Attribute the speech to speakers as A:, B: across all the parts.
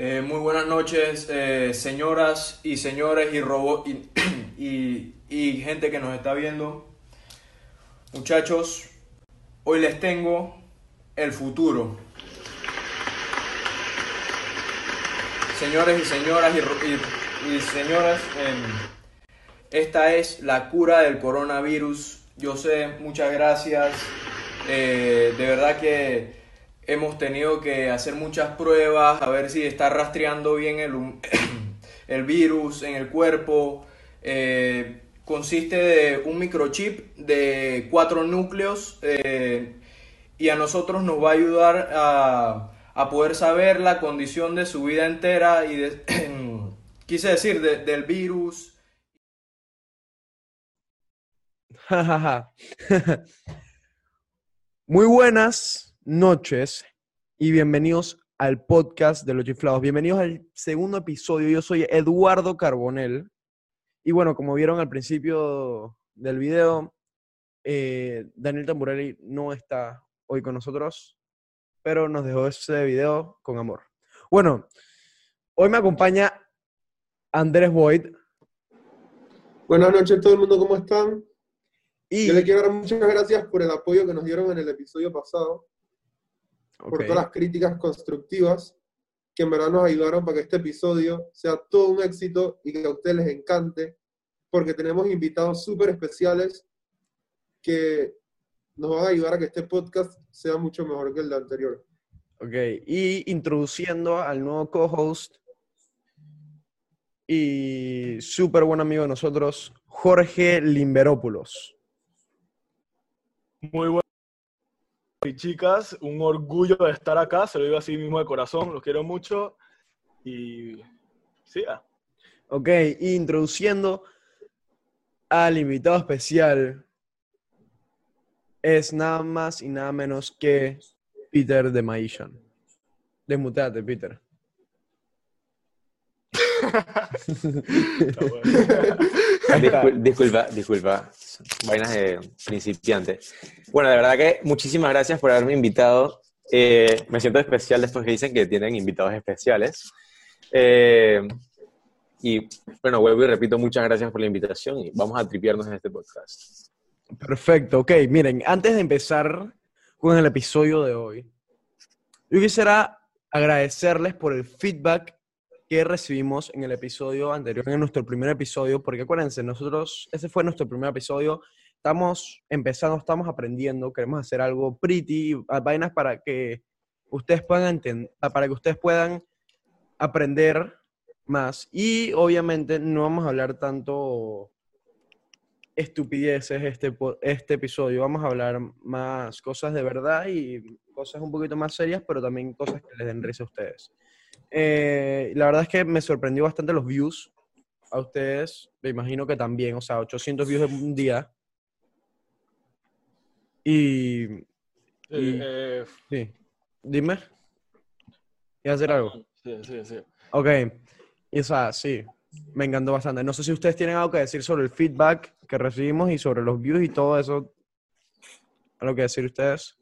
A: Eh, muy buenas noches, eh, señoras y señores y, robo y, gente que nos está viendo. Muchachos, hoy les tengo el futuro. Señores y señoras y, señoras, em, esta es la cura del coronavirus. Yo sé, muchas gracias. Eh, de verdad que hemos tenido que hacer muchas pruebas a ver si está rastreando bien el, el virus en el cuerpo. Eh, consiste de un microchip de cuatro núcleos eh, y a nosotros nos va a ayudar a, a poder saber la condición de su vida entera y de, quise decir de- del virus.
B: Muy buenas noches y bienvenidos al podcast de los chiflados. Bienvenidos al segundo episodio. Yo soy Eduardo Carbonel. Y bueno, como vieron al principio del video, eh, Daniel Tamburelli no está hoy con nosotros, pero nos dejó ese video con amor. Bueno, hoy me acompaña Andrés Boyd
C: Buenas noches a todo el mundo, ¿cómo están?
B: y...
C: Yo le quiero dar muchas gracias por el apoyo que nos dieron en el episodio pasado, por
B: Ok.
C: todas las críticas constructivas que en verdad nos ayudaron para que este episodio sea todo un éxito y que a ustedes les encante, porque tenemos invitados súper especiales que nos van a ayudar a que este podcast sea mucho mejor que el de anterior.
B: Ok, y introduciendo al nuevo co-host y súper buen amigo de nosotros, Jorge Limberópulos.
D: Muy bueno. Y chicas, un orgullo de estar acá, se lo digo así mismo de corazón, los quiero mucho y siga.
B: Ok, y introduciendo al invitado especial, es nada más y nada menos que Peter de Maishan. Desmuteate, Peter.
E: Discul- disculpa, disculpa. Vainas de principiante. Bueno, de verdad que muchísimas gracias por haberme invitado. Eh, me siento especial después que dicen que tienen invitados especiales. Eh, y bueno, vuelvo y repito, muchas gracias por la invitación y vamos a tripearnos en este podcast.
B: Perfecto, ok. Miren, antes de empezar con el episodio de hoy, yo quisiera agradecerles por el feedback que recibimos en el episodio anterior, en nuestro primer episodio, porque acuérdense, nosotros, ese fue nuestro primer episodio, estamos empezando, estamos aprendiendo, queremos hacer algo pretty, vainas para que ustedes puedan entender, para que ustedes puedan aprender más. Y obviamente no vamos a hablar tanto estupideces este, este episodio. Vamos a hablar más cosas de verdad y cosas un poquito más serias, pero también cosas que les den risa a ustedes. Eh, la verdad es que me sorprendió bastante los views a ustedes. Me imagino que también, o sea, 800 views en un día. Y, Y-
D: Eh,
B: sí, dime. ¿Y hacer algo?
D: sí, sí, sí.
B: Ok, y o sea, sí, me encantó bastante. No sé si ustedes tienen algo que decir sobre el feedback que recibimos y sobre los views y todo eso. ¿Algo que decir ustedes?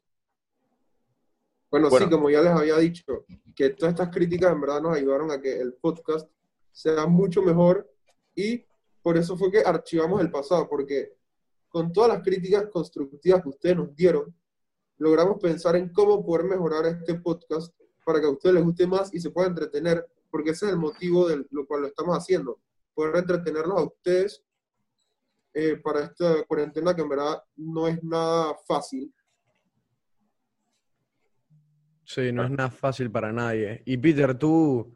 C: Bueno,
E: Bueno.
C: sí, como ya les había dicho, que todas estas críticas en verdad nos ayudaron a que el podcast sea mucho mejor y por eso fue que archivamos el pasado, porque con todas las críticas constructivas que ustedes nos dieron, logramos pensar en cómo poder mejorar este podcast para que a ustedes les guste más y se pueda entretener, porque ese es el motivo de lo cual lo estamos haciendo, poder entretenerlos a ustedes eh, para esta cuarentena que en verdad no es nada fácil.
B: Sí, no es nada fácil para nadie. Y Peter, tú,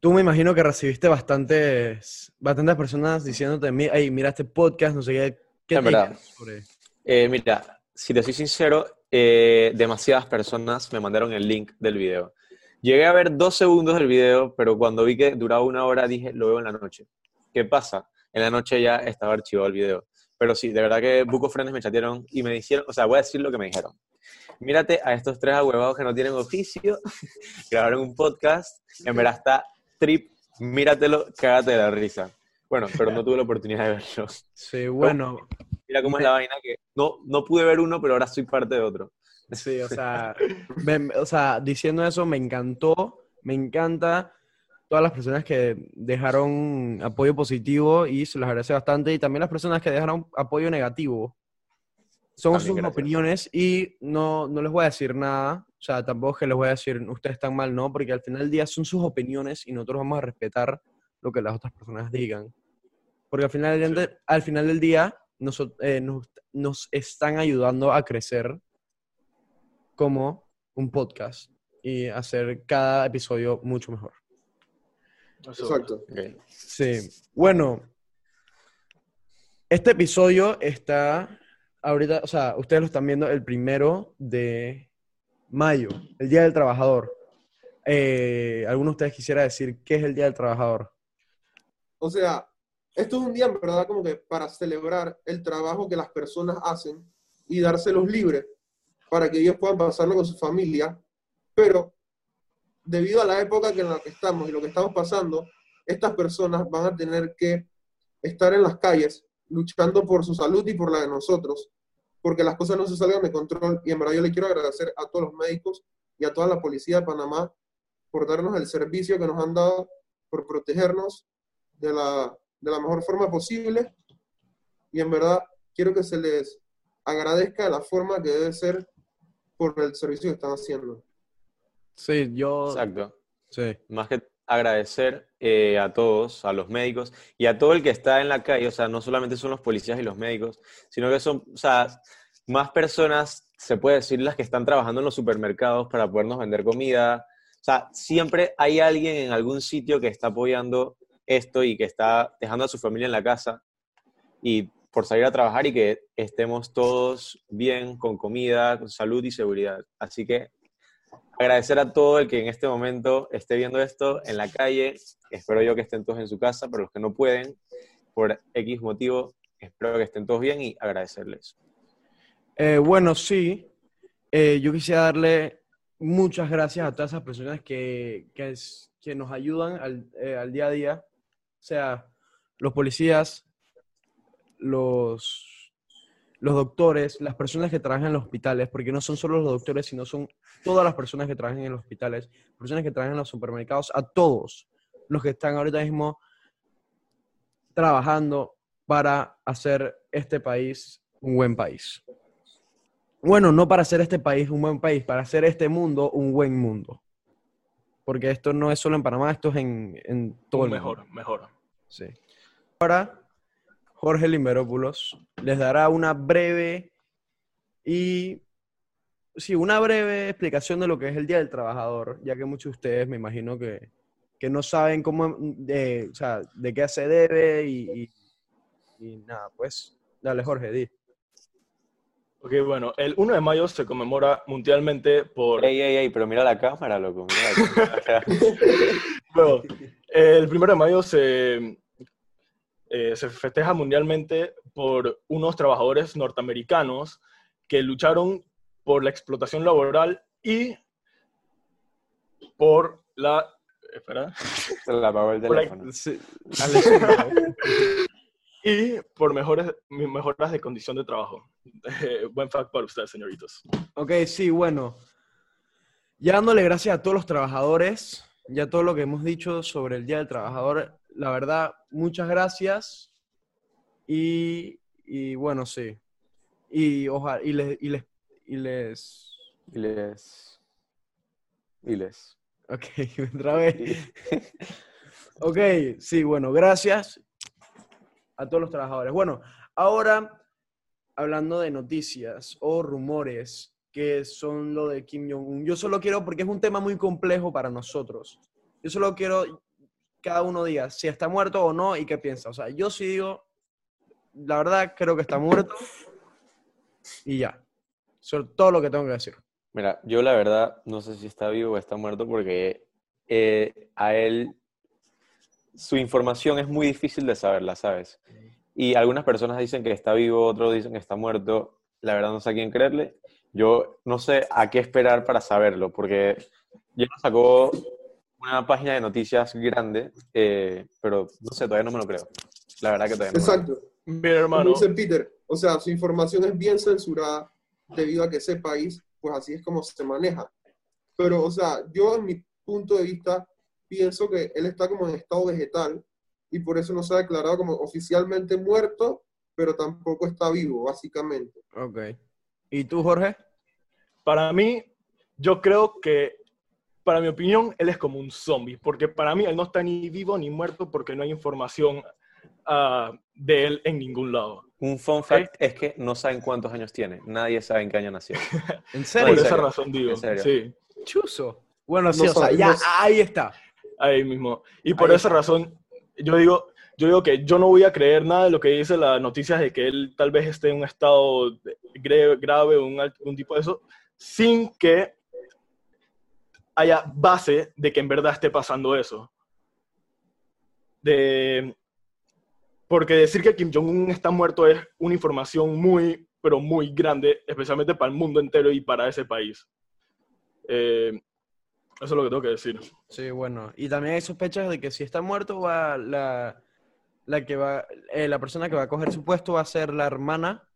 B: tú me imagino que recibiste bastantes, bastantes personas diciéndote, "Mi- hey, mira este podcast, no sé qué. ¿Qué
E: En
B: te
E: verdad.
B: sobre?
E: Eh, mira, si te soy sincero, eh, demasiadas personas me mandaron el link del video. Llegué a ver dos segundos del video, pero cuando vi que duraba una hora dije, lo veo en la noche. ¿Qué pasa? En la noche ya estaba archivado el video. pero sí, de verdad que of Friends me chatearon y me dijeron, o sea, voy a decir lo que me dijeron. Mírate a estos tres ahuevados que no tienen oficio, grabaron un podcast, en verdad está trip, míratelo, cágate de la risa. Bueno, pero no tuve la oportunidad de verlo.
B: Sí, bueno.
E: Mira cómo es la vaina que no, no pude ver uno, pero ahora soy parte de otro.
B: Sí, o sea, me- o sea, diciendo eso me encantó, me encanta todas las personas que dejaron apoyo positivo y se los agradece bastante y también las personas que dejaron apoyo negativo. Son
E: También
B: sus
E: gracias.
B: opiniones y no, no les voy a decir nada, o sea, tampoco es que les voy a decir ustedes están mal, no, porque al final del día son sus opiniones y nosotros vamos a respetar lo que las otras personas digan. Porque al final del, día- al final del día noso- eh, nos, nos están ayudando a crecer como un podcast y hacer cada episodio mucho mejor.
C: Exacto.
B: Sí. Bueno, este episodio está ahorita, o sea, ustedes lo están viendo el primero de mayo, el Día del Trabajador. Eh, ¿Alguno de ustedes quisiera decir qué es el Día del Trabajador?
C: O sea, esto es un día en verdad como que para celebrar el trabajo que las personas hacen y dárselos libres para que ellos puedan pasarlo con su familia, pero debido a la época en la que estamos y lo que estamos pasando, estas personas van a tener que estar en las calles luchando por su salud y por la de nosotros, porque las cosas no se salgan de control. Y en verdad yo le quiero agradecer a todos los médicos y a toda la policía de Panamá por darnos el servicio que nos han dado, por protegernos de la, de la mejor forma posible. Y en verdad quiero que se les agradezca de la forma que debe ser por el servicio que están haciendo.
B: Sí, yo...
E: Exacto.
B: Sí.
E: Más que agradecer eh, a todos, a los médicos y a todo el que está en la calle, o sea, no solamente son los policías y los médicos, sino que son, o sea, más personas, se puede decir, las que están trabajando en los supermercados para podernos vender comida. O sea, siempre hay alguien en algún sitio que está apoyando esto y que está dejando a su familia en la casa y por salir a trabajar y que estemos todos bien, con comida, con salud y seguridad. Así que agradecer a todo el que en este momento esté viendo esto en la calle. Espero yo que estén todos en su casa, pero los que no pueden, por X motivo, espero que estén todos bien y agradecerles.
B: Eh, bueno, sí. Eh, yo quisiera darle muchas gracias a todas esas personas que, que, nos ayudan al, eh, al día a día. O sea, los policías, los, los doctores, las personas que trabajan en los hospitales, porque no son solo los doctores, sino son todas las personas que trabajan en los hospitales, personas que trabajan en los supermercados, a todos los que están ahorita mismo trabajando para hacer este país un buen país. Bueno, no para hacer este país un buen país, para hacer este mundo un buen mundo. Porque esto no es solo en Panamá, esto es en, en todo el
D: mejor,
B: mundo.
D: mejor.
B: Sí. Ahora, Jorge Limberópulos les dará una breve y sí, una breve explicación de lo que es el Día del Trabajador, ya que muchos de ustedes me imagino que, que no saben cómo, de, o sea, de qué se debe y, y- y nada, pues, dale Jorge, di.
D: Ok, bueno, el 1 de mayo se conmemora mundialmente por...
E: Ey, ey, ey, pero mira la cámara, loco. Mira la cámara.
D: Bueno, el 1 de mayo se, eh, se festeja mundialmente por unos trabajadores norteamericanos que lucharon por la explotación laboral y por la... Espera.
E: Se apagó el
D: Por la-
E: teléfono.
B: Sí,
D: y por mejores, mejoras de condición de trabajo. Eh, buen fact para ustedes, señoritos.
B: Ok, sí, bueno. Ya dándole gracias a todos los trabajadores, ya todo lo que hemos dicho sobre el Día del Trabajador, la verdad, muchas gracias. Y, y bueno, sí. Y ojalá, y les, y les, y les,
E: Y les... Y les...
B: ok, otra vez. Ok, sí, bueno, gracias a todos los trabajadores. Bueno, ahora hablando de noticias o rumores que son lo de Kim Jong-un, yo solo quiero, porque es un tema muy complejo para nosotros, yo solo quiero cada uno diga si está muerto o no y qué piensa. O sea, yo sí digo, la verdad creo que está muerto y ya. Es todo lo que tengo que decir.
E: Mira, yo la verdad no sé si está vivo o está muerto porque eh, a él su información es muy difícil de saberla, ¿sabes? Y algunas personas dicen que está vivo, otros dicen que está muerto. La verdad no sé a quién creerle. Yo no sé a qué esperar para saberlo, porque ya sacó una página de noticias grande, eh, pero no sé, todavía no me lo creo. La verdad que todavía no. lo creo.
C: Exacto.
D: Mira,
C: Como
D: hermano,
C: dice Peter, o sea, su información es bien censurada debido a que ese país, pues así es como se maneja. Pero, o sea, yo en mi punto de vista pienso que él está como en estado vegetal y por eso no se ha declarado como oficialmente muerto, pero tampoco está vivo, básicamente.
B: Ok. ¿Y tú, Jorge?
D: para mí, yo creo que, para mi opinión, él es como un zombie, porque para mí él no está ni vivo ni muerto porque no hay información ah, de él en ningún lado.
E: Un fun fact es que no saben cuántos años tiene. Nadie sabe en qué año nació.
B: ¿En
D: Por
B: serio?
E: en
D: esa
E: serio,
D: razón digo,
E: en serio.
D: sí,
B: Chuzo. Bueno, sí,
C: No
B: o sea, ya ahí está.
D: ahí mismo. Y por
B: Ahí
D: esa
B: está.
D: razón, yo digo, yo digo que yo no voy a creer nada de lo que dice las noticias de que él tal vez esté en un estado grave o un, un tipo de eso, sin que haya base de que en verdad esté pasando eso. De, porque decir que Kim Jong-un está muerto es una información muy, pero muy grande, especialmente para el mundo entero y para ese país. Eh, eso es lo que tengo que decir.
B: Sí, bueno. Y también hay sospechas de que si está muerto, va la, la que va, eh, la persona que va a coger su puesto va a ser la hermana.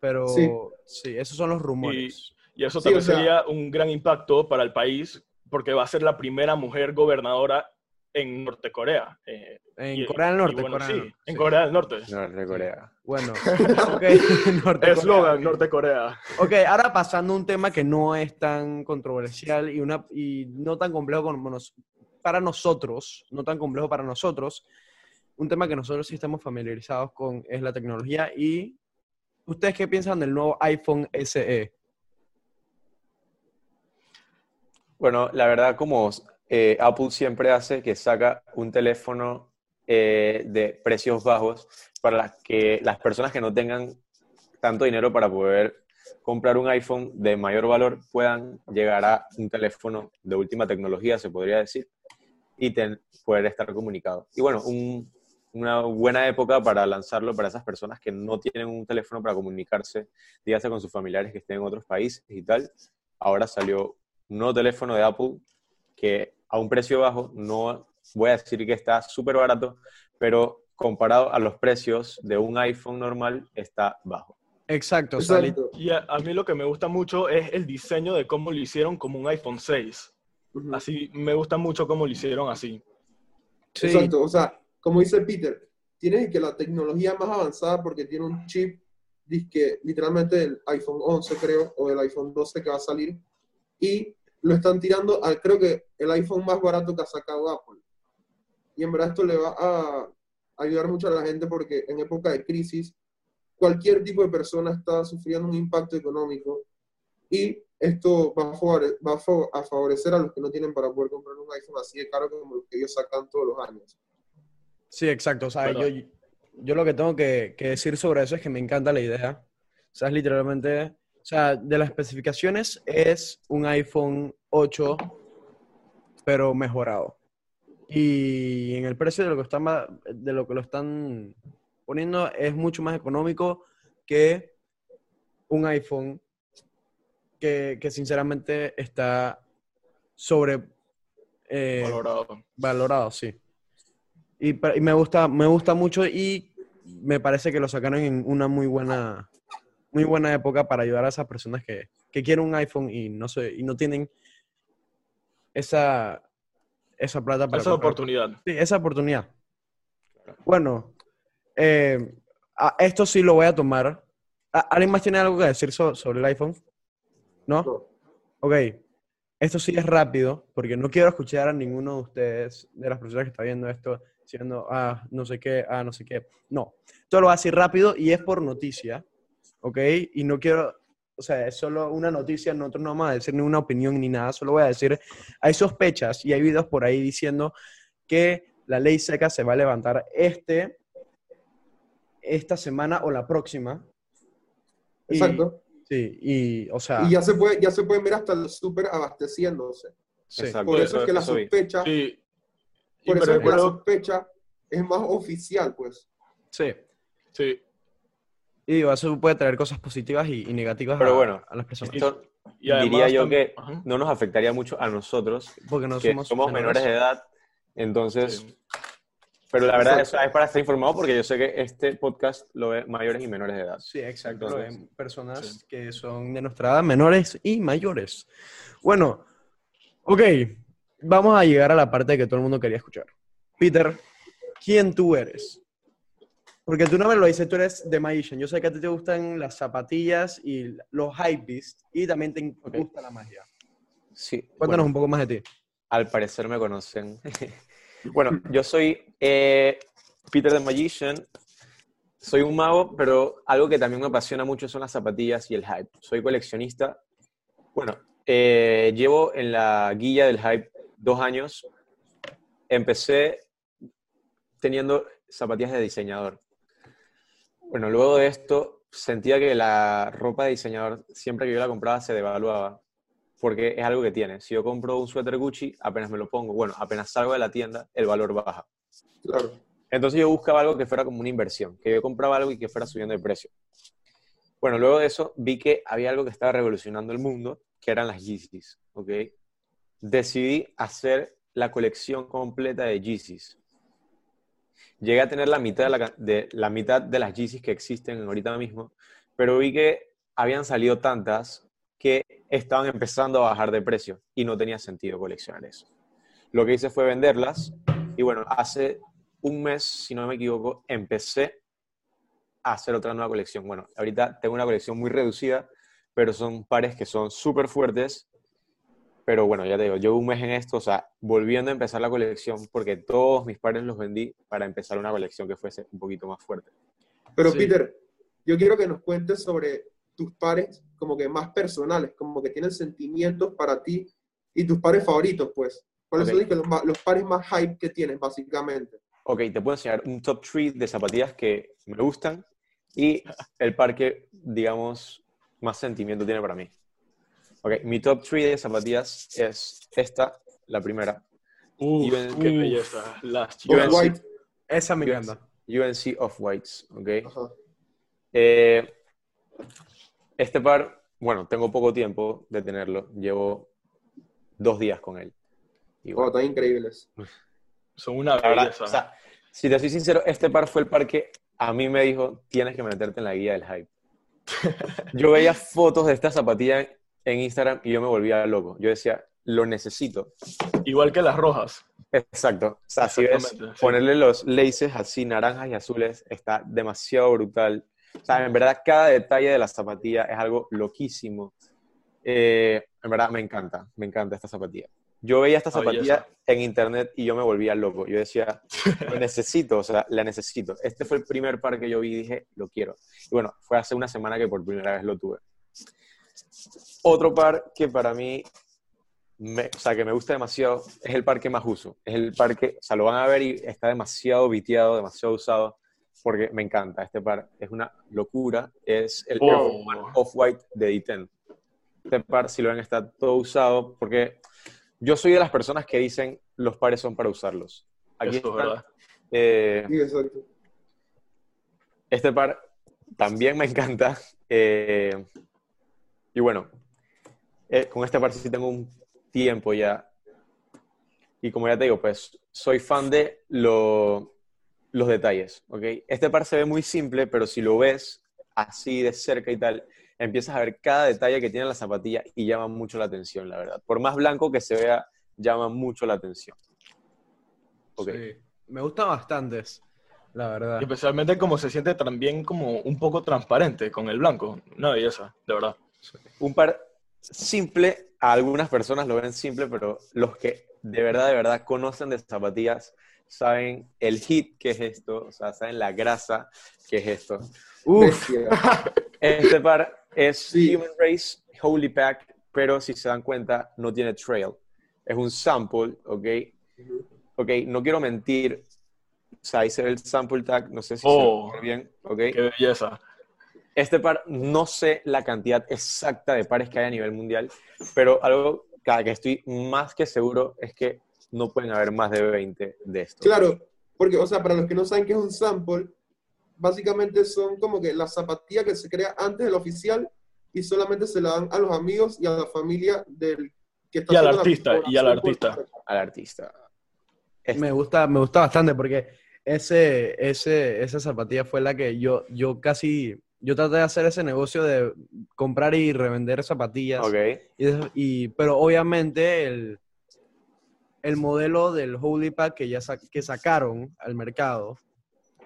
B: Pero sí,
C: Sí.
B: esos son los rumores.
D: Y eso
C: Sí,
D: también
C: o sea-
D: sería un gran impacto para el país, porque va a ser la primera mujer gobernadora en Norte Corea. Eh,
B: En
D: y-
B: Corea del Norte,
D: bueno,
B: Corea
D: sí,
B: del Norte,
D: en
B: sí.
D: Corea del Norte.
E: No, de Corea.
B: Bueno, Norte Corea.
D: Eslogan, Norte Corea.
B: Ok, ahora pasando a un tema que no es tan controversial y, una, y no tan complejo como nos- para nosotros, no tan complejo para nosotros, un tema que nosotros sí estamos familiarizados con es la tecnología y ¿ustedes qué piensan del nuevo iPhone? SE?
E: Bueno, la verdad, como eh, Apple siempre hace, que saca un teléfono eh, de precios bajos para las que las personas que no tengan tanto dinero para poder comprar un iPhone de mayor valor puedan llegar a un teléfono de última tecnología, se podría decir, y poder estar comunicados. Y bueno, un- una buena época para lanzarlo para esas personas que no tienen un teléfono para comunicarse, dígase con sus familiares que estén en otros países y tal. Ahora salió un nuevo teléfono de Apple que a un precio bajo, no voy a decir que está súper barato, pero comparado a los precios de un iPhone normal, está bajo.
B: Exacto,
C: Exacto.
D: Y a, a mí lo que me gusta mucho es el diseño de cómo lo hicieron como un iPhone 6.
C: Ujú.
D: Así, me gusta mucho cómo lo hicieron así.
B: sí,
C: Exacto, o sea, como dice Peter, tienes que la tecnología más avanzada porque tiene un chip, que literalmente del iPhone 11 creo, o del iPhone 12 que va a salir, y lo están tirando al, creo que el iPhone más barato que ha sacado Apple. Y en verdad esto le va a ayudar mucho a la gente porque en época de crisis, cualquier tipo de persona está sufriendo un impacto económico y esto va a, favorecer a los que no tienen para poder comprar un iPhone así de caro como los que ellos sacan todos los años.
B: sí, exacto. O sea, yo, yo lo que tengo que, que decir sobre eso es que me encanta la idea. O sea, es literalmente, sea, de las especificaciones es un iPhone 8, pero mejorado. Y en el precio de lo que están, de lo que lo están poniendo es mucho más económico que un iPhone que, que sinceramente está sobre eh,
D: Valorado.
B: valorado, sí. Y, y me gusta, me gusta mucho y me parece que lo sacaron en una muy buena, muy buena época para ayudar a esas personas que, que quieren un iPhone y no sé, y no tienen esa, esa plata para
D: Esa
B: comprar.
D: oportunidad.
B: Sí, esa oportunidad. Bueno, eh, a- esto sí lo voy a tomar. ¿A- ¿Alguien más tiene algo que decir so- sobre el iPhone? ¿No?
C: No.
B: Ok. Esto sí es rápido, porque no quiero escuchar a ninguno de ustedes, de las personas que están viendo esto, diciendo, ah, no sé qué, ah, no sé qué. No. Todo lo voy a decir rápido y es por noticia, ¿ok? Y no quiero, o sea, es solo una noticia, nosotros no vamos a decir ni una opinión ni nada, solo voy a decir, hay sospechas y hay videos por ahí diciendo que la ley seca se va a levantar este, esta semana o la próxima. Y-
C: Exacto.
B: sí, y, o sea,
C: Y ya se, puede, ya se pueden ver hasta el súper abasteciéndose.
B: sí.
E: Exacto.
C: Por eso es que la sospecha,
D: Sí. Y
C: por eso es que la sospecha es más oficial, pues.
B: Sí.
D: Sí.
B: Y digo, eso puede traer cosas positivas y, y negativas
E: Pero
B: a,
E: bueno,
B: a las personas.
E: Esto
D: Y además
E: diría yo que
D: Ajá.
E: no nos afectaría mucho a nosotros,
B: Porque no
E: que
B: somos,
E: somos menores de edad, entonces...
D: Sí.
E: Pero la verdad eso es para estar informado porque yo sé que este podcast lo ve mayores y menores de edad.
B: Sí, exacto. lo
E: Entonces,
B: ven personas
D: sí.
B: que son de nuestra edad, menores y mayores. Bueno, ok, vamos a llegar a la parte que todo el mundo quería escuchar. Peter, ¿quién tú eres? Porque tú no me lo dices, tú eres The Magician. Yo sé que a ti te gustan las zapatillas y los hypebeasts y también te
E: Ok.
B: gusta la magia.
E: Sí.
B: Cuéntanos
E: bueno,
B: un poco más de ti.
E: Al parecer me conocen. bueno, yo soy eh, Peter the Magician. Soy un mago, pero algo que también me apasiona mucho son las zapatillas y el hype. Soy coleccionista. Bueno, eh, llevo en la guía del hype dos años. Empecé teniendo zapatillas de diseñador. Bueno, luego de esto sentía que la ropa de diseñador, siempre que yo la compraba, se devaluaba porque es algo que tiene. Si yo compro un suéter Gucci, apenas me lo pongo, bueno, apenas salgo de la tienda, el valor baja.
C: Claro.
E: Entonces yo buscaba algo que fuera como una inversión, que yo compraba algo y que fuera subiendo de precio. Bueno, luego de eso vi que había algo que estaba revolucionando el mundo, que eran las Yeezys, ¿ok? Decidí hacer la colección completa de Yeezys. Llegué a tener la mitad de, la, mitad de las Yeezys que existen ahorita mismo, pero vi que habían salido tantas que estaban empezando a bajar de precio y no tenía sentido coleccionar eso. Lo que hice fue venderlas y bueno, hace un mes, si no me equivoco, empecé a hacer otra nueva colección. Bueno, ahorita tengo una colección muy reducida, pero son pares que son súper fuertes. Pero bueno, ya te digo, llevo un mes en esto, o sea, volviendo a empezar la colección, porque todos mis pares los vendí para empezar una colección que fuese un poquito más fuerte.
C: Pero
B: Sí.
C: Peter, yo quiero que nos cuentes sobre tus pares como que más personales, como que tienen sentimientos para ti y tus pares favoritos, pues. ¿Cuáles
E: Ok.
C: son los, los pares más hype que tienes, básicamente?
E: Ok, te puedo enseñar un top 3 de zapatillas que me gustan y el par que, digamos, más sentimiento tiene para mí. Ok, mi top 3 de zapatillas es esta, la primera,
D: Uf,
E: Uf.
D: qué belleza. Las
E: Yo
D: chicas.
E: en-
C: White.
B: Esa me
E: UNC,
B: encanta.
E: UNC Off-Whites, ok. Eh, este par, bueno, tengo poco tiempo de tenerlo, llevo dos días con él. Y
C: Oh,
E: bueno,
C: están increíbles.
D: Son una
E: la verdad,
D: belleza.
E: o sea, si te soy sincero, este par fue el par que a mí me dijo, tienes que meterte en la guía del hype. Yo veía fotos de esta zapatilla en Instagram y yo me volvía loco. Yo decía, lo necesito.
D: Igual que las rojas.
E: Exacto. O sea, si ves,
D: sí.
E: ponerle los laces así naranjas y azules está demasiado brutal. O sea, en verdad, cada detalle de la zapatilla es algo loquísimo. Eh, en verdad, me encanta, me encanta esta zapatilla. Yo veía esta zapatilla en internet y yo me volvía loco. Yo decía, lo necesito, o sea, la necesito. Este fue el primer par que yo vi y dije, lo quiero. Y bueno, fue hace una semana que por primera vez lo tuve. Otro par que para mí, me- o sea, que me gusta demasiado, es el par que más uso. Es el par que, o sea, lo van a ver y está demasiado viteado, demasiado usado, porque me encanta. Este par es una locura. Es el
D: Oh.
E: Off-White de D10. Este par, si lo ven, está todo usado, porque yo soy de las personas que dicen los pares son para usarlos. Aquí
D: Eso es
E: están,
D: verdad.
E: eh,
C: Sí, exacto.
E: este par también me encanta. eh, y bueno, eh, con este par sí tengo un tiempo ya. Y como ya te digo, pues soy fan de lo- los detalles. ¿ok? Este par se ve muy simple, pero si lo ves así de cerca y tal, empiezas a ver cada detalle que tiene la zapatilla y llama mucho la atención, la verdad. Por más blanco que se vea, llama mucho la atención. Ok.
B: Sí. Me gustan bastantes, la verdad.
D: Y especialmente como se siente también como un poco transparente con el blanco. Una belleza, de verdad.
E: Un par simple, a algunas personas lo ven simple, pero los que de verdad, de verdad conocen de zapatillas saben el hit que es esto, o sea, saben la grasa que es esto.
B: Uf.
E: Este par es
C: Sí.
E: Human Race Holy Pack, pero si se dan cuenta, no tiene trail. Es un sample, ¿ok? Ok, no quiero mentir. O sea, ahí se ve el sample tag, no sé si
D: Oh.
E: se ve bien, ¿ok?
D: Qué belleza.
E: Este par, no sé la cantidad exacta de pares que hay a nivel mundial, pero algo cada que estoy más que seguro es que no pueden haber más de 20 de estos.
C: Claro, porque, o sea, para los que no saben qué es un sample, básicamente son como que la zapatilla que se crea antes del oficial y solamente se la dan a los amigos y a la familia del que está
D: Y al artista, y al artista.
E: Al artista. Este-
B: Me gusta, me gusta bastante porque ese, ese, esa zapatilla fue la que yo, yo casi, yo traté de hacer ese negocio de comprar y revender zapatillas.
E: Ok.
B: Y, pero obviamente el, el modelo del Holy Pack que ya sa- que sacaron al mercado,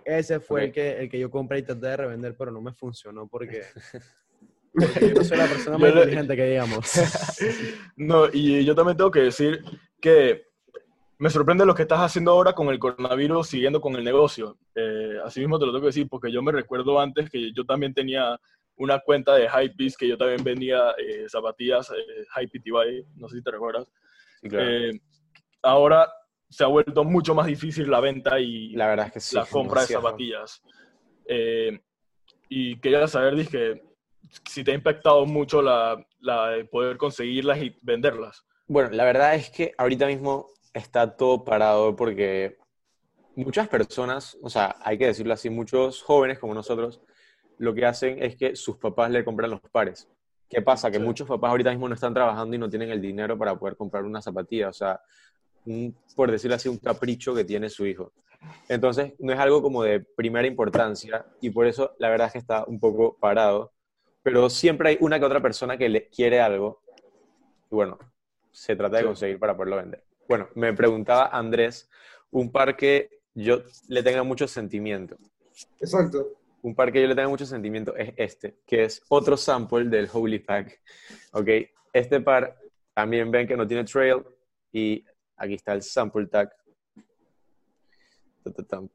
B: ese fue
E: Ok.
B: el, que, el que yo compré y traté de revender, pero no me funcionó porque, porque yo no soy la persona más inteligente que digamos.
D: No, y yo también tengo que decir que me sorprende lo que estás haciendo ahora con el coronavirus, siguiendo con el negocio. Eh, así mismo te lo tengo que decir, porque yo me recuerdo antes que yo también tenía una cuenta de Hypebeast, que yo también vendía eh, zapatillas, eh, Hype no sé si te recuerdas.
E: Sí, claro.
D: Eh, ahora se ha vuelto mucho más difícil la venta y
E: la verdad es que sí.
D: la compra de zapatillas. Eh, y quería saber, dije, si te ha impactado mucho la, la de poder conseguirlas y venderlas.
E: Bueno, la verdad es que ahorita mismo está todo parado porque muchas personas, o sea, hay que decirlo así, muchos jóvenes como nosotros, lo que hacen es que sus papás le compran los pares. ¿Qué pasa? Que
D: Sí.
E: muchos papás ahorita mismo no están trabajando y no tienen el dinero para poder comprar una zapatilla, o sea, un- por decirlo así, un capricho que tiene su hijo. Entonces, no es algo como de primera importancia y por eso la verdad es que está un poco parado, pero siempre hay una que otra persona que le quiere algo y bueno, se trata de
D: Sí.
E: conseguir para poderlo vender. Bueno, me preguntaba Andrés, un par que yo le tenga mucho sentimiento.
C: Exacto.
E: Un par que yo le tenga mucho sentimiento es este, que es otro sample del Holy Pack. ¿Ok? Este par también ven que no tiene trail y aquí está el sample tag.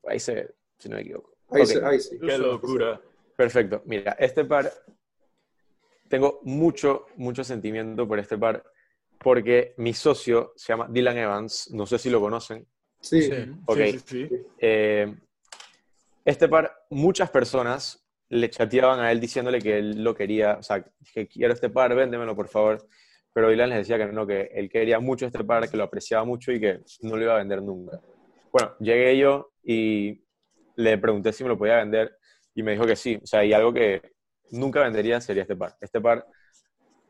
E: Ahí se ve, si no me equivoco.
C: Ahí, sí, ahí sí.
D: Qué locura.
E: Perfecto. Mira, este par, tengo mucho, mucho sentimiento por este par, porque mi socio se llama Dylan Evans, no sé si lo conocen.
C: Sí.
B: Sí.
E: Ok.
D: Sí, sí, sí.
E: Eh, este par, muchas personas le chateaban a él diciéndole que él lo quería, o sea, que quiero este par, véndemelo por favor. Pero Dylan les decía que no, que él quería mucho este par, que lo apreciaba mucho y que no lo iba a vender nunca. Bueno, llegué yo y le pregunté si me lo podía vender y me dijo que sí. O sea, y algo que nunca vendería sería este par. Este par,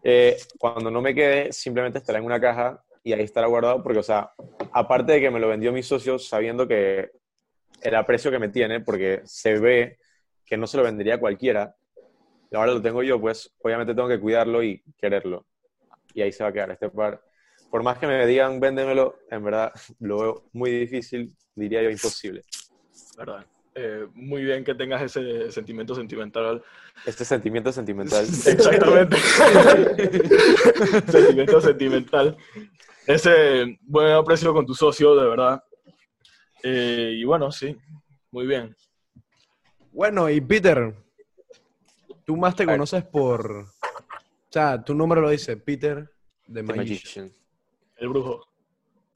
E: eh, cuando no me quede, simplemente estará en una caja y ahí estará guardado porque, o sea, aparte de que me lo vendió mi socio sabiendo que el aprecio que me tiene, porque se ve que no se lo vendería a cualquiera, y ahora lo tengo yo, pues obviamente tengo que cuidarlo y quererlo. Y ahí se va a quedar este par. Por más que me digan, véndemelo, en verdad lo veo muy difícil, diría yo imposible.
D: ¿Verdad? Eh, muy bien que tengas ese sentimiento sentimental.
E: Este sentimiento sentimental.
D: Exactamente. sentimiento sentimental. Ese buen aprecio con tu socio, de verdad. Eh, y bueno, sí, muy bien.
B: Bueno, y Peter, tú más te conoces por. O sea, tu nombre lo dice, Peter de
E: The
B: Magician.
E: Magician.
D: El brujo.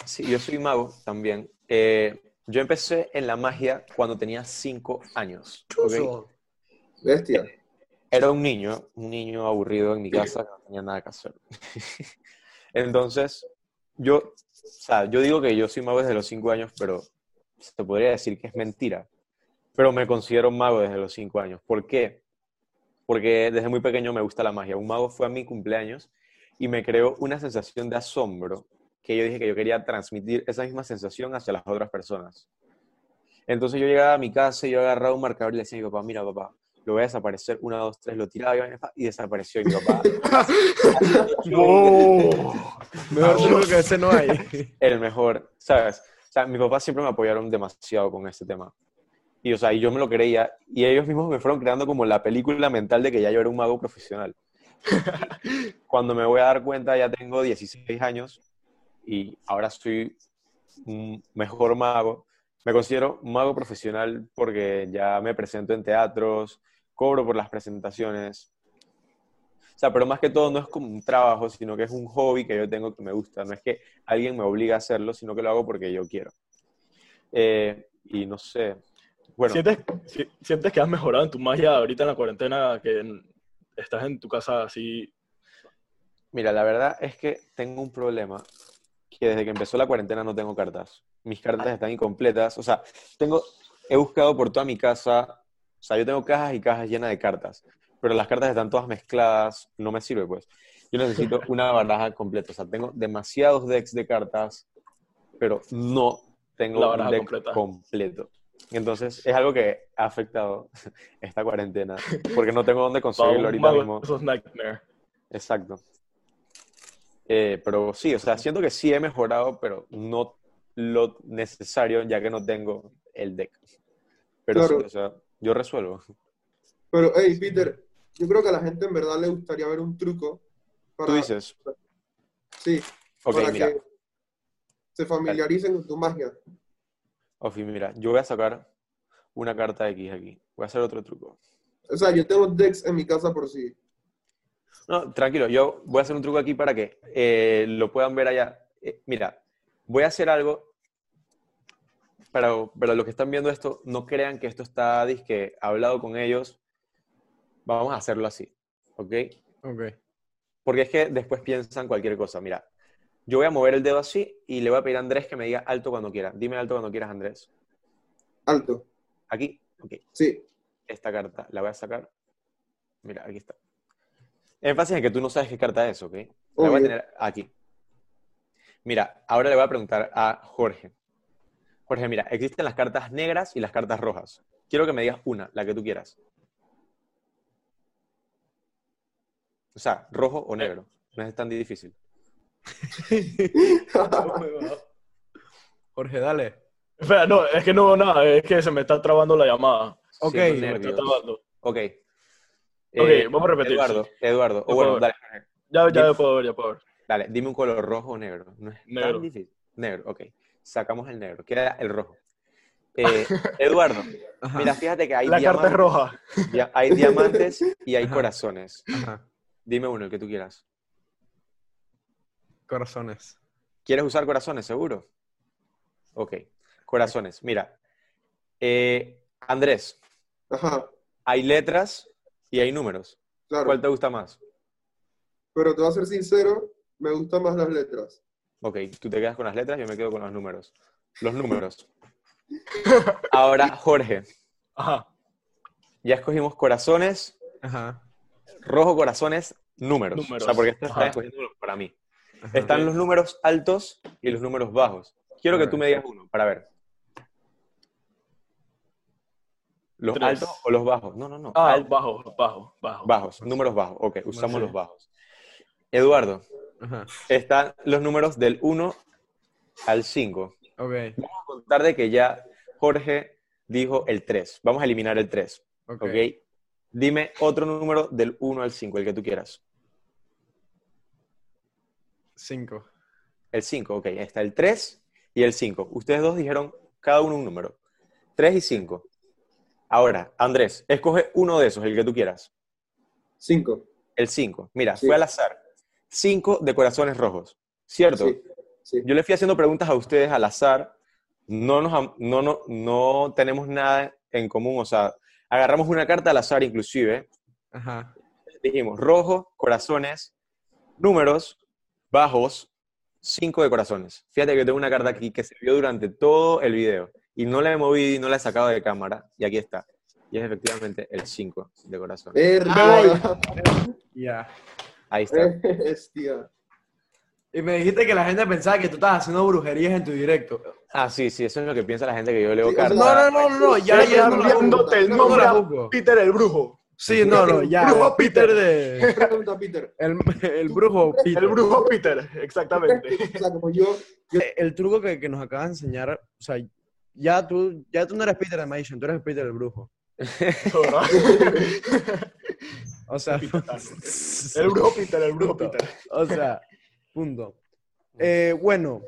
E: Sí, yo soy mago también. Eh, yo empecé en la magia cuando tenía cinco años. ¿ok?
C: Bestia.
E: Era un niño, un niño aburrido en mi casa que no tenía nada que hacer. Entonces, yo, o sea, yo digo que yo soy mago desde los cinco años, pero se podría decir que es mentira. Pero me considero mago desde los cinco años. ¿Por qué? Porque desde muy pequeño me gusta la magia. Un mago fue a mi cumpleaños y me creó una sensación de asombro que yo dije que yo quería transmitir esa misma sensación hacia las otras personas. Entonces yo llegaba a mi casa y yo agarraba un marcador y le decía a mi papá, mira papá, lo voy a desaparecer, una, dos, tres, lo tiraba y, desapareció y mi papá.
B: Mejor truco que ese no hay.
E: el mejor, ¿sabes? O sea, mi papá siempre me apoyaron demasiado con este tema. Y, o sea, y yo me lo creía, y ellos mismos me fueron creando como la película mental de que ya yo era un mago profesional. Cuando me voy a dar cuenta, ya tengo 16 años, y ahora soy un mejor mago. Me considero un mago profesional porque ya me presento en teatros, cobro por las presentaciones. O sea, pero más que todo no es como un trabajo, sino que es un hobby que yo tengo que me gusta. No es que alguien me obliga a hacerlo, sino que lo hago porque yo quiero. Eh, y no sé. Bueno,
D: ¿Sientes, si- ¿Sientes que has mejorado en tu magia ahorita en la cuarentena, que en- estás en tu casa así?
E: mira, la verdad es que tengo un problema que desde que empezó la cuarentena no tengo cartas. Mis cartas están incompletas. O sea, tengo, he buscado por toda mi casa O sea, yo tengo cajas y cajas llenas de cartas, pero las cartas están todas mezcladas, no me sirve, pues. Yo necesito una baraja completa. O sea, tengo demasiados decks de cartas, pero no tengo un deck
D: completa.
E: completo. Entonces, es algo que ha afectado esta cuarentena, porque no tengo dónde conseguirlo ahorita mismo.
D: Eso es Nightmare.
E: Exacto. Eh, pero sí, o sea, siento que sí he mejorado, pero no lo necesario, ya que no tengo el deck. Pero
C: Claro.
E: sí, o sea, yo resuelvo.
C: Pero, hey, Peter, yo creo que a la gente en verdad le gustaría ver un truco para,
E: Tú dices,
C: sí,
E: ok,
C: para
E: mira,
C: que se familiaricen con tu magia.
E: Ofi, mira, yo voy a sacar una carta X aquí. Voy a hacer otro truco.
C: O sea, yo tengo decks en mi casa por sí.
E: No, tranquilo, yo voy a hacer un truco aquí para que eh, lo puedan ver allá. Eh, mira, voy a hacer algo para, para los que están viendo esto, no crean que esto está disque hablado con ellos. Vamos a hacerlo así, ¿ok?
B: Ok.
E: Porque es que después piensan cualquier cosa. Mira, yo voy a mover el dedo así y le voy a pedir a Andrés que me diga alto cuando quiera. Dime alto cuando quieras, Andrés.
C: Alto.
E: Aquí, ok.
C: Sí.
E: Esta carta la voy a sacar. Mira, aquí está. Énfasis en que tú no sabes qué carta es, ¿ok? La voy a tener aquí. Mira, ahora le voy a preguntar a Jorge. Jorge, mira, existen las cartas negras y las cartas rojas. Quiero que me digas una, la que tú quieras. O sea, rojo o negro. No es tan difícil.
B: Jorge, dale.
D: Espera, no, es que no veo nada, es que se me está trabando la llamada.
B: Ok.
E: Siento
D: Se me está trabando.
E: Ok.
D: Ok,
E: Eh,
D: vamos a repetir,
E: Eduardo,
D: sí.
E: Eduardo. O bueno, dale.
D: Ya, ya
E: Dime.
D: puedo ver, ya puedo ver.
E: Dale, dime un color rojo o negro. No es
D: Negro.
E: tan difícil. Negro, ok. Sacamos el negro. Queda el rojo. Eh, Eduardo,
B: Ajá.
E: mira, fíjate que hay
D: La carta es
E: diamantes,
D: roja.
E: dia- hay diamantes y hay
B: Ajá.
E: corazones.
B: Ajá.
E: Dime uno, el que tú quieras.
B: Corazones.
E: ¿Quieres usar corazones, seguro? Ok. Corazones. Mira, eh, Andrés,
C: Ajá,
E: hay letras y hay números.
C: claro.
E: ¿Cuál te gusta más?
C: Pero te voy a ser sincero, me gustan más las letras.
E: Ok, tú te quedas con las letras, yo me quedo con los números. Los números. Ahora, Jorge,
D: Ajá.
E: ya escogimos corazones,
B: Ajá.
E: rojo corazones, números.
D: Números.
E: O sea, porque están escogiendo para mí.
B: Ajá.
E: Están los números altos y los números bajos. Quiero que tú me digas uno, para ver. ¿Los
D: Tres.
E: altos o los bajos? No, no, no.
D: Ah,
E: Al-
D: bajo, bajo, bajo.
E: bajos, números bajos. Ok, usamos los bajos. Eduardo,
B: Ajá.
E: están los números del 1 al 5.
B: Ok.
E: Vamos a contar de que ya Jorge dijo el 3. Vamos a eliminar el 3.
B: Ok.
E: ¿Ok? Dime otro número del 1 al 5, el que tú quieras.
B: Cinco.
E: El 5, ok. Está el 3 y el 5. Ustedes dos dijeron cada uno un número. 3 y 5. Ahora, Andrés, escoge uno de esos, el que tú quieras.
C: Cinco.
E: El 5. Mira,
C: Sí.
E: fue al azar. 5 de corazones rojos. ¿Cierto?
C: Sí, sí.
E: Yo le fui haciendo preguntas a ustedes al azar. No, nos, am- no, no, no tenemos nada en común. O sea, agarramos una carta al azar inclusive.
B: Ajá.
E: Dijimos rojo, corazones, números, bajos, 5 de corazones. Fíjate que tengo una carta aquí que se vio durante todo el video. Y no la he movido y no la he sacado de cámara. Y aquí está. Y es efectivamente el 5 de.
C: Verga.
B: Ya.
E: Ahí está.
C: Bestia.
B: Y me dijiste que la gente pensaba que tú estabas haciendo brujerías en tu directo.
E: Ah, sí, sí, eso es lo que piensa la gente que yo leo
C: Sí,
E: cartas.
B: No, no, no, no, no, ya,
D: Ya
B: no
D: cambiándote el
C: no,
B: No
D: nombre a. Peter el brujo.
B: Sí, no, no, ya.
D: Brujo
B: Peter de.
C: Pregunta, Peter.
B: El, el brujo Peter.
D: El brujo Peter, exactamente.
C: O sea, como yo, yo
B: El truco que, que nos acabas de enseñar, o sea, ya tú, ya tú no eres Peter de Magician, tú eres Peter el brujo. O sea,
D: El brujo Peter, el brujo. Peter.
B: o sea, punto. Eh, bueno,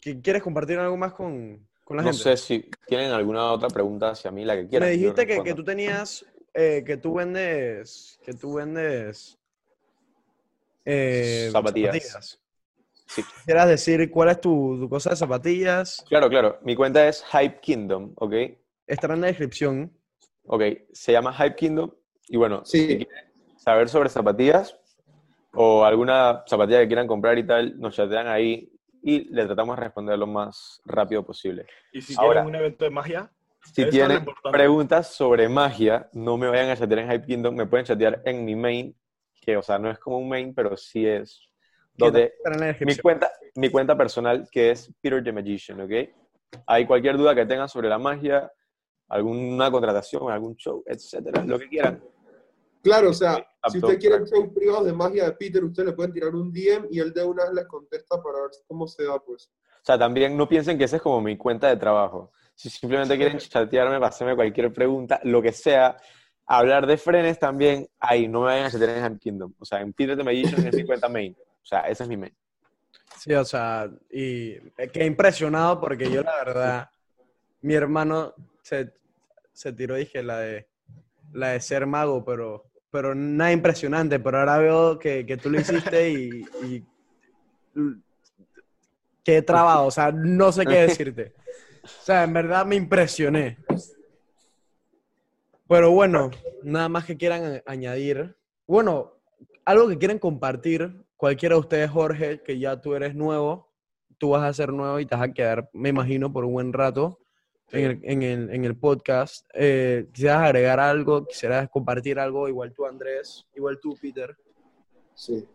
B: ¿qué- ¿quieres compartir algo más con, con la
E: No
B: gente?
E: sé si tienen alguna otra pregunta hacia mí, la que quieran.
B: Me dijiste que, que tú tenías, eh, que tú vendes, que tú vendes eh,
E: Zapatillas. Sí.
B: ¿Quieras decir cuál es tu, tu cosa de zapatillas?
E: Claro, claro. Mi cuenta es Hype Kingdom, ¿ok?
B: Estará en la descripción.
E: Ok, se llama Hype Kingdom. Y bueno,
C: Sí.
E: si quieren saber sobre zapatillas o alguna zapatilla que quieran comprar y tal, nos chatean ahí y le tratamos de responder lo más rápido posible.
D: Y si
E: Ahora.
D: quieren un evento de magia,
E: Si tienen preguntas sobre magia, no me vayan a chatear en Hype Kingdom, me pueden chatear en mi main, que o sea, no es como un main, pero sí es donde mi cuenta, mi cuenta personal, que es Peter the Magician, ¿ok? Hay cualquier duda que tengan sobre la magia, alguna contratación, algún show, etcétera, lo que quieran.
C: Claro, o sea,
E: Sí,
C: si usted quiere shows privados de magia de Peter, usted le puede tirar un DM y él de una vez les contesta para ver cómo se da, pues.
E: O sea, también no piensen que esa es como mi cuenta de trabajo. Si simplemente quieren chatearme, hacerme cualquier pregunta, lo que sea, hablar de frenes también, ahí, no me vayan a chatear en Hype Kingdom. O sea, en Peter the Magician es mi cuenta main. O sea, ese es mi main.
B: Sí, o sea, y quedé impresionado porque yo la verdad, mi hermano se, se tiró, dije, la de, la de ser mago, pero, pero nada impresionante, pero ahora veo que, que tú lo hiciste y, quedé trabado, o sea, no sé qué decirte. O sea, en verdad me impresioné. Pero bueno, nada más que quieran añadir. Bueno, algo que quieren compartir, cualquiera de ustedes, Jorge, que ya tú eres nuevo, tú vas a ser nuevo y te vas a quedar, me imagino, por un buen rato en, el, en, el, en el podcast. Eh, ¿Quisieras agregar algo? ¿Quisieras compartir algo? Igual tú, Andrés, igual tú, Peter.
C: Sí.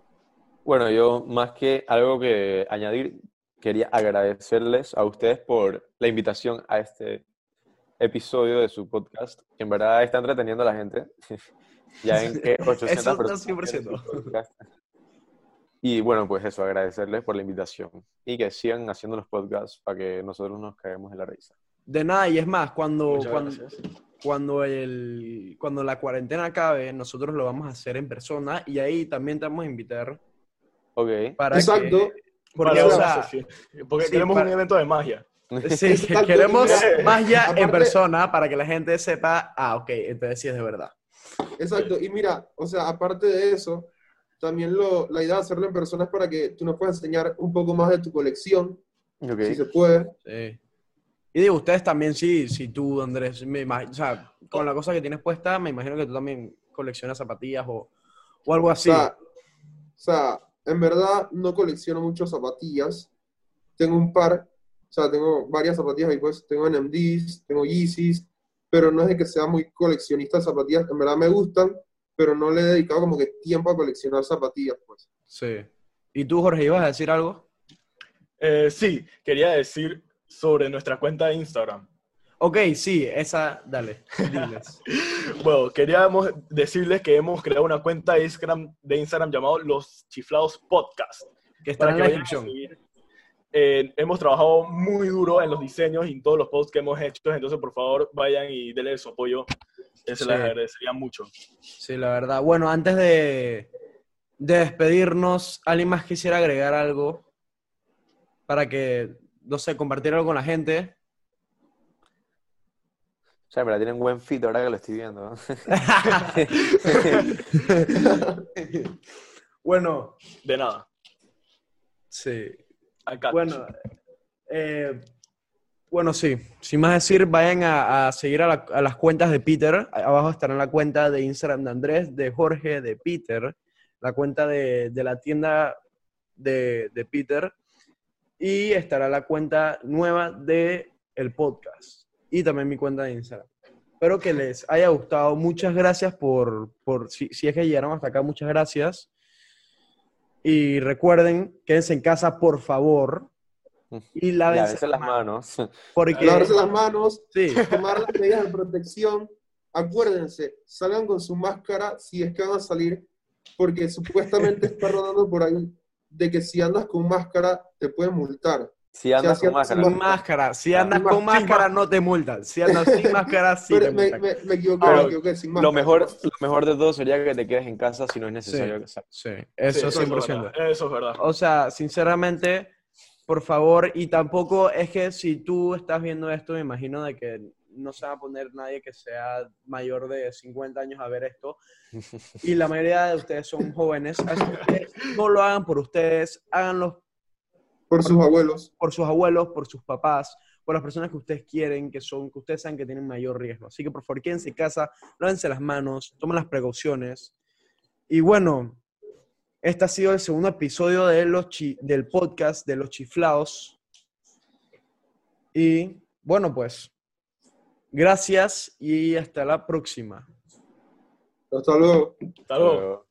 E: Bueno, yo más que algo que añadir, quería agradecerles a ustedes por la invitación a este episodio de su podcast, que en verdad está entreteniendo a la gente. ya en que 800
B: Eso está
E: personas tienen
B: 100%.
E: Y bueno, pues eso, agradecerles por la invitación y que sigan haciendo los podcasts para que nosotros nos caemos en la risa.
B: De nada, y es más, cuando, cuando, cuando, el, cuando la cuarentena acabe, nosotros lo vamos a hacer en persona y ahí también te vamos a invitar
E: Ok.
B: para
C: Exacto.
B: que... Porque,
D: Para
B: o sea,
D: sí. Porque
B: sí,
D: queremos
B: para-
D: un evento de magia.
B: Sí,
C: Exacto,
B: queremos magia en
C: aparte-
B: persona para que la gente sepa, ah, ok, entonces sí es de verdad.
C: Exacto, y mira, o sea, aparte de eso, también lo, la idea de hacerlo en persona es para que tú nos puedas enseñar un poco más de tu colección,
E: Ok.
C: si se puede.
B: Sí. Y digo, ustedes también, sí, si tú, Andrés, me imag- o sea, con la cosa que tienes puesta, me imagino que tú también coleccionas zapatillas o, o algo así.
C: O sea, o sea, en verdad no colecciono mucho zapatillas. Tengo un par, o sea, tengo varias zapatillas ahí, pues tengo NMDs, tengo Yeezys, pero no es de que sea muy coleccionista de zapatillas, en verdad me gustan, pero no le he dedicado como que tiempo a coleccionar zapatillas, pues.
B: Sí. ¿Y tú, Jorge, ibas a decir algo?
D: Eh, sí, quería decir sobre nuestra cuenta de Instagram.
B: Ok, sí, esa, dale, diles.
D: Bueno, queríamos decirles que hemos creado una cuenta de Instagram, de Instagram llamado Los Chiflados Podcast.
B: Que está en la descripción.
D: Eh, hemos trabajado muy duro en los diseños y en todos los posts que hemos hecho, entonces por favor vayan y denle su apoyo. Eh, Se
B: Sí.
D: les agradecería mucho.
B: Sí, la verdad. Bueno, antes de, de despedirnos, ¿alguien más quisiera agregar algo para que, no sé, compartir algo con la gente?
E: O sea, en verdad tienen buen fit ahora que lo estoy viendo. ¿no?
B: bueno,
D: De nada.
B: sí.
D: Acá.
B: Bueno, eh, bueno, sí. Sin más decir, vayan a, seguir a, la- las cuentas de Peter. Abajo estará la cuenta de Instagram de Andrés, de Jorge, de Peter, la cuenta de, de la tienda de, de Peter y estará la cuenta nueva de el podcast y también mi cuenta de Instagram. Espero que les haya gustado. Muchas gracias por, por si, si es que llegaron hasta acá, muchas gracias. Y recuerden, quédense en casa, por favor. Y Lávense
E: las manos.
B: Porque,
C: Lavarse las manos,
B: sí,
C: tomar las medidas de protección. Acuérdense, salgan con su máscara si es que van a salir, porque supuestamente está rodando por ahí de que si andas con máscara te pueden multar.
E: Si andas
C: Sí,
E: con
C: así-
E: máscara.
B: sin máscara. Si andas con
C: más-
B: máscara, no te multan. Si andas sin máscara, sí
C: Pero
B: te
C: me,
B: multan.
C: me, me equivoqué,
E: Pero
C: me equivoqué, sin máscara.
E: Lo mejor, lo mejor de todo sería que te quedes en casa si no es necesario
B: Sí.
E: que salgas.
B: Sí, eso
D: Sí,
B: 100%.
D: es verdad. Eso es verdad.
B: O sea, sinceramente, por favor, y tampoco es que si tú estás viendo esto, me imagino de que no se va a poner nadie que sea mayor de 50 años a ver esto. Y la mayoría de ustedes son jóvenes. Así que no lo hagan por ustedes, háganlo
C: Por sus abuelos.
B: por sus abuelos, por sus papás, por las personas que ustedes quieren, que son, que ustedes saben que tienen mayor riesgo. Así que por favor, quédense en casa, lávense las manos, tomen las precauciones. Y bueno, este ha sido el segundo episodio de los chi- del podcast de los chiflados. Y bueno, pues, Gracias y hasta la próxima.
C: Hasta luego.
D: Hasta luego.